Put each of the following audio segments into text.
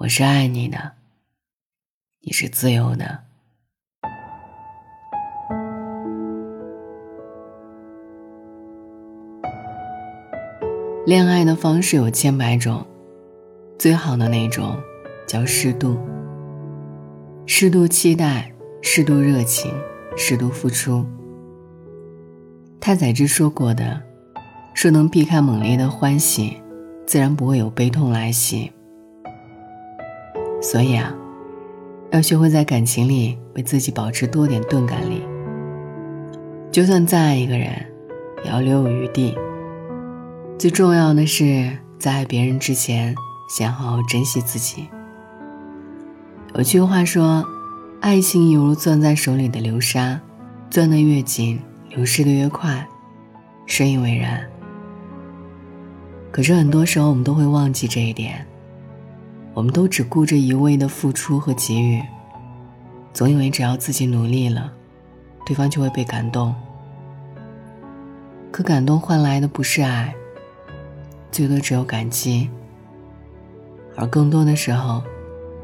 我是爱你的，你是自由的。恋爱的方式有千百种，最好的那种叫适度。适度期待，适度热情，适度付出。太宰治说过的，说能避开猛烈的欢喜，自然不会有悲痛来袭。所以啊，要学会在感情里为自己保持多点钝感力。就算再爱一个人，也要留有余地。最重要的是，在爱别人之前，先好好珍惜自己。有句话说：“爱情犹如攥在手里的流沙，攥得越紧，流失的越快。”深以为然。可是很多时候，我们都会忘记这一点。我们都只顾着一味的付出和给予，总以为只要自己努力了，对方就会被感动。可感动换来的不是爱，最多只有感激。而更多的时候，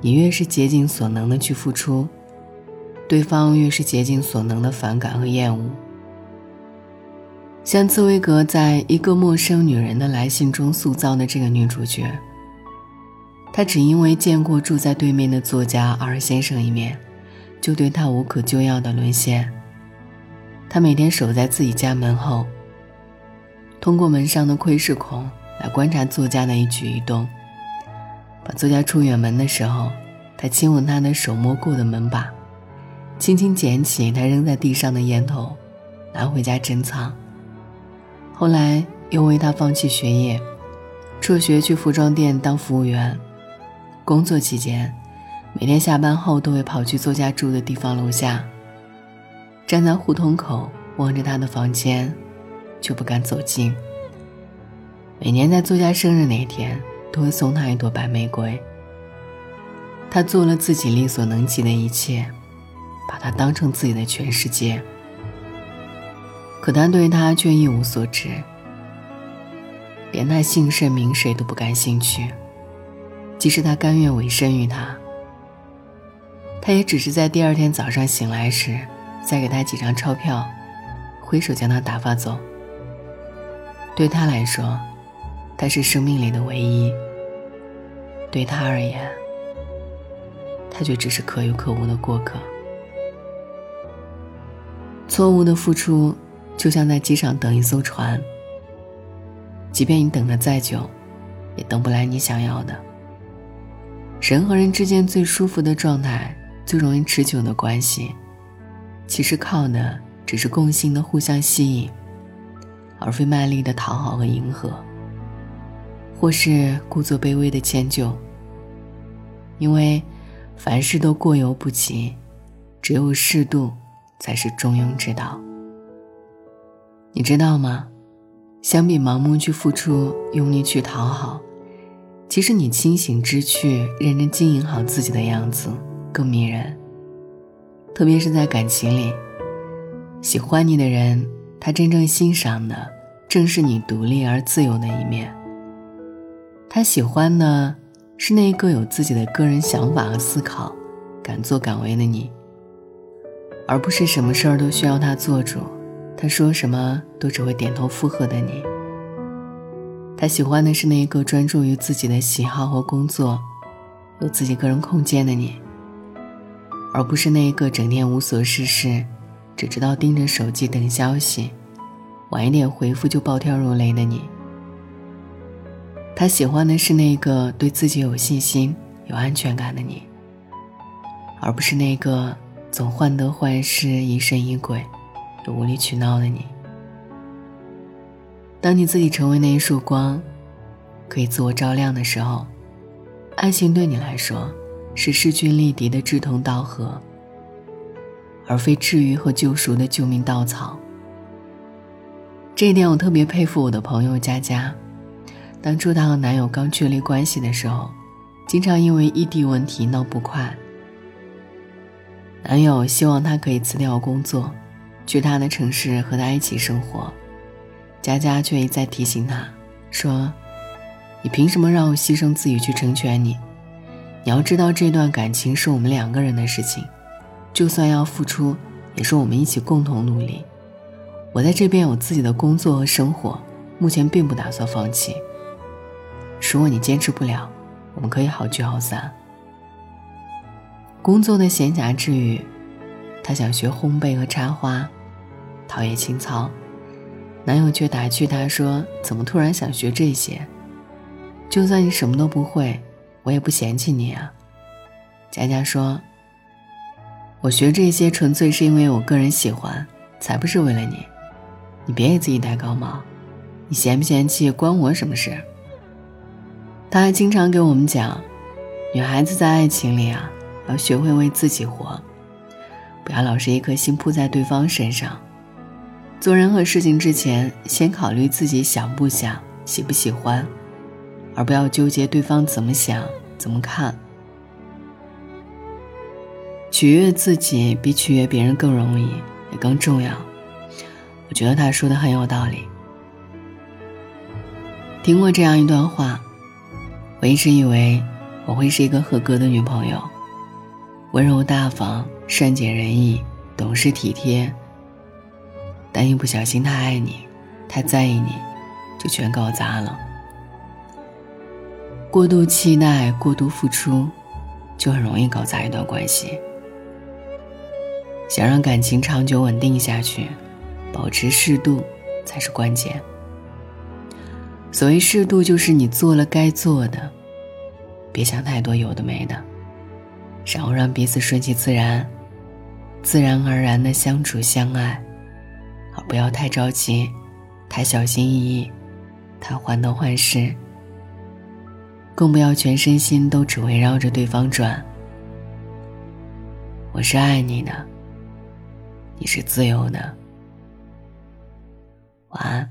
你越是竭尽所能的去付出，对方越是竭尽所能的反感和厌恶。像茨威格在一个陌生女人的来信中塑造的这个女主角。他只因为见过住在对面的作家尔先生一面，就对他无可救药的沦陷。他每天守在自己家门后，通过门上的窥视孔来观察作家的一举一动。把作家出远门的时候，他亲吻他的手摸过的门把，轻轻捡起他扔在地上的烟头，拿回家珍藏。后来又为他放弃学业，辍学去服装店当服务员。工作期间，每天下班后都会跑去作家住的地方楼下，站在胡同口望着他的房间，却不敢走近。每年在作家生日那天，都会送他一朵白玫瑰。他做了自己力所能及的一切，把他当成自己的全世界。可他对他却一无所知，连他姓甚名谁都不感兴趣。即使他甘愿委身于他，他也只是在第二天早上醒来时，再给他几张钞票，挥手将他打发走。对他来说，他是生命里的唯一；对他而言，他却只是可有可无的过客。错误的付出，就像在机场等一艘船，即便你等的再久，也等不来你想要的。人和人之间最舒服的状态，最容易持久的关系，其实靠的只是共性的互相吸引，而非卖力的讨好和迎合，或是故作卑微的迁就。因为凡事都过犹不及，只有适度才是中庸之道。你知道吗？相比盲目去付出，用力去讨好。其实你清醒知趣、认真经营好自己的样子更迷人。特别是在感情里，喜欢你的人，他真正欣赏的正是你独立而自由的一面。他喜欢的是那一个有自己的个人想法和思考、敢作敢为的你，而不是什么事儿都需要他做主，他说什么都只会点头附和的你。他喜欢的是那一个专注于自己的喜好和工作，有自己个人空间的你，而不是那一个整天无所事事，只知道盯着手机等消息，晚一点回复就暴跳如雷的你。他喜欢的是那个对自己有信心、有安全感的你，而不是那个总患得患失、疑神疑鬼、又无理取闹的你。当你自己成为那一束光，可以自我照亮的时候，爱情对你来说是势均力敌的志同道合，而非治愈和救赎的救命稻草。这一点我特别佩服我的朋友佳佳。当初她和男友刚确立关系的时候，经常因为异地问题闹不快。男友希望她可以辞掉工作，去他的城市和他一起生活。佳佳却一再提醒他，说：“你凭什么让我牺牲自己去成全你？你要知道，这段感情是我们两个人的事情，就算要付出，也是我们一起共同努力。我在这边有自己的工作和生活，目前并不打算放弃。如果你坚持不了，我们可以好聚好散。工作的闲暇之余，他想学烘焙和插花，陶冶情操。男友却打趣她说：“怎么突然想学这些？就算你什么都不会。”我也不嫌弃你啊，佳佳说：“我学这些纯粹是因为我个人喜欢，才不是为了你。你别给自己戴高帽，你嫌不嫌弃关我什么事？”他还经常给我们讲，女孩子在爱情里啊，要学会为自己活，不要老是一颗心扑在对方身上。做任何事情之前，先考虑自己想不想、喜不喜欢。而不要纠结对方怎么想、怎么看。取悦自己比取悦别人更容易，也更重要。我觉得他说的很有道理。听过这样一段话，我一直以为我会是一个合格的女朋友，温柔大方、善解人意、懂事体贴。但一不小心太爱你、太在意你，就全搞砸了。过度期待、过度付出，就很容易搞砸一段关系。想让感情长久稳定下去，保持适度才是关键。所谓适度，就是你做了该做的，别想太多有的没的，然后让彼此顺其自然，自然而然的相处相爱，不要太着急，太小心翼翼，太患得患失。更不要全身心都只围绕着对方转。我是爱你的，你是自由的。晚安。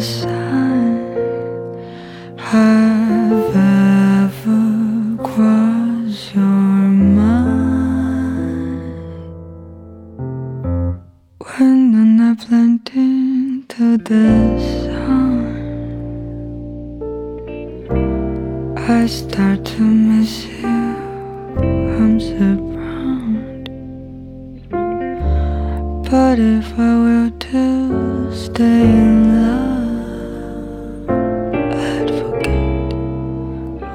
Sun have ever crossed your mind when the night blended into the sun? I start to miss you. I'm surrounded, but if I stay love, I'd forget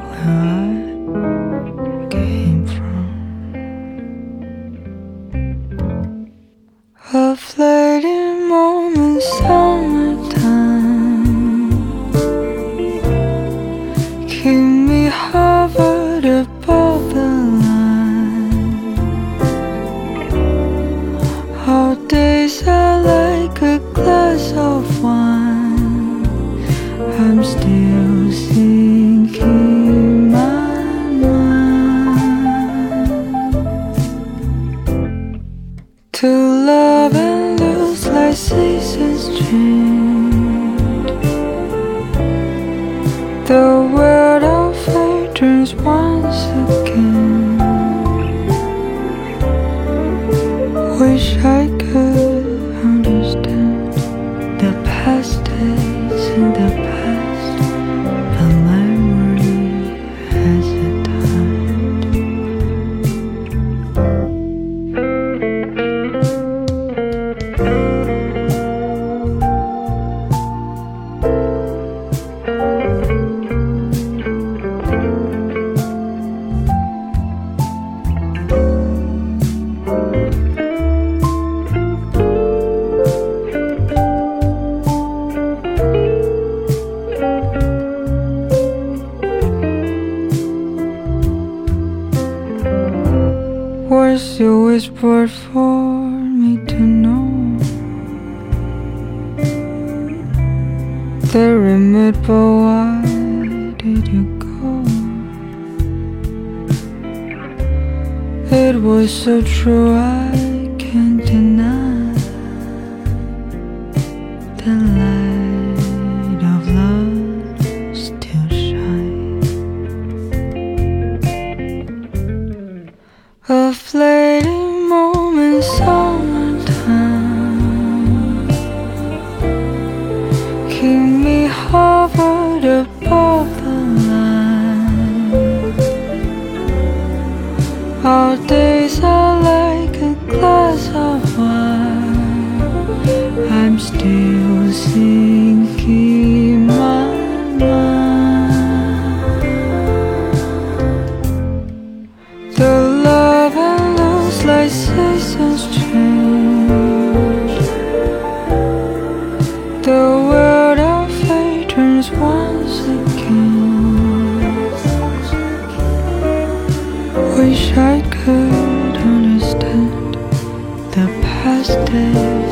where I came from. A fleeting moment. The remit, but why did you go? It was so true, I still sinking my mind. The love and lost like seasons change. The world of fate turns once again. Wish I could understand the past day.